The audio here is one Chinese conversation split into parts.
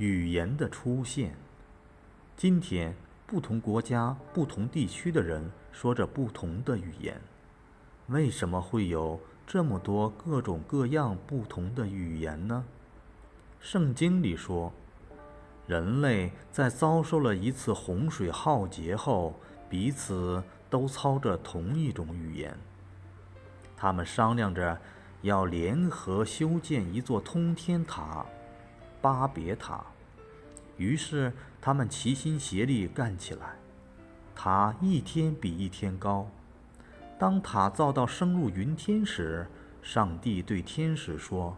语言的出现。今天，不同国家、不同地区的人说着不同的语言。为什么会有这么多各种各样不同的语言呢？圣经里说，人类在遭受了一次洪水浩劫后，彼此都操着同一种语言。他们商量着要联合修建一座通天塔——巴别塔。于是，他们齐心协力干起来。塔一天比一天高。当塔造到升入云天时，上帝对天使说：“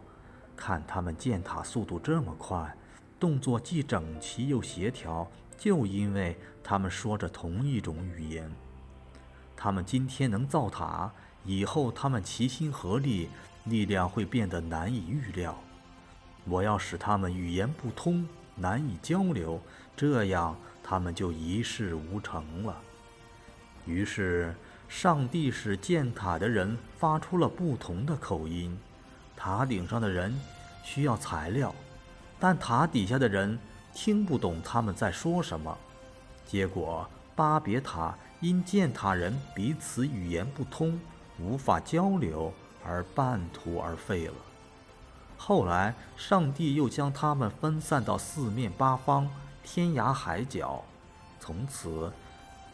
看他们建塔速度这么快，动作既整齐又协调，就因为他们说着同一种语言。他们今天能造塔，以后他们齐心合力，力量会变得难以预料。我要使他们语言不通，难以交流，这样他们就一事无成了。”于是。上帝使建塔的人发出了不同的口音，塔顶上的人需要材料，但塔底下的人听不懂他们在说什么。结果，巴别塔因建塔人彼此语言不通，无法交流而半途而废了。后来，上帝又将他们分散到四面八方、天涯海角，从此，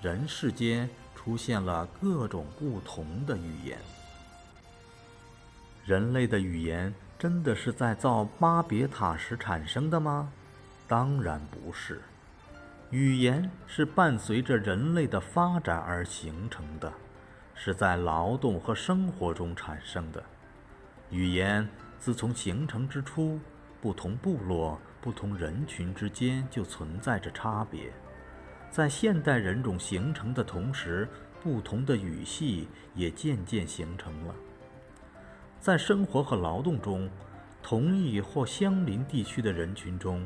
人世间。出现了各种不同的语言。人类的语言真的是在造巴别塔时产生的吗？当然不是。语言是伴随着人类的发展而形成的，是在劳动和生活中产生的。语言自从形成之初，不同部落、不同人群之间就存在着差别。在现代人种形成的同时，不同的语系也渐渐形成了。在生活和劳动中，同一或相邻地区的人群中，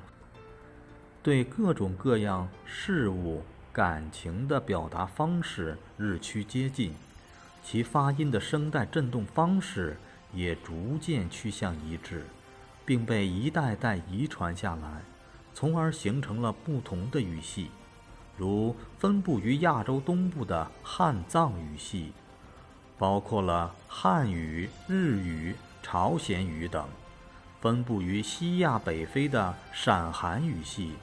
对各种各样事物感情的表达方式日趋接近，其发音的声带振动方式也逐渐趋向一致，并被一代代遗传下来，从而形成了不同的语系。如分布于亚洲东部的汉藏语系，包括了汉语、日语、朝鲜语等；分布于西亚北非的闪韩语系，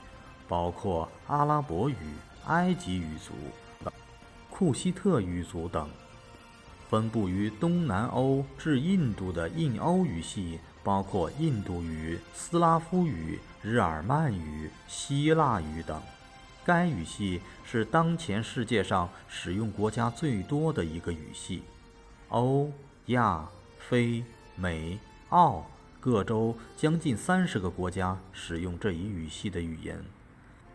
包括阿拉伯语、埃及语族、库希特语族等；分布于东南欧至印度的印欧语系，包括印度语、斯拉夫语、日耳曼语、希腊语等。该语系是当前世界上使用国家最多的一个语系，欧、亚、非、美、澳各洲将近三十个国家使用这一语系的语言，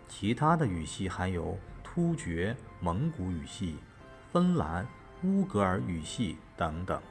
其他的语系还有突厥、蒙古语系、芬兰、乌格尔语系等等。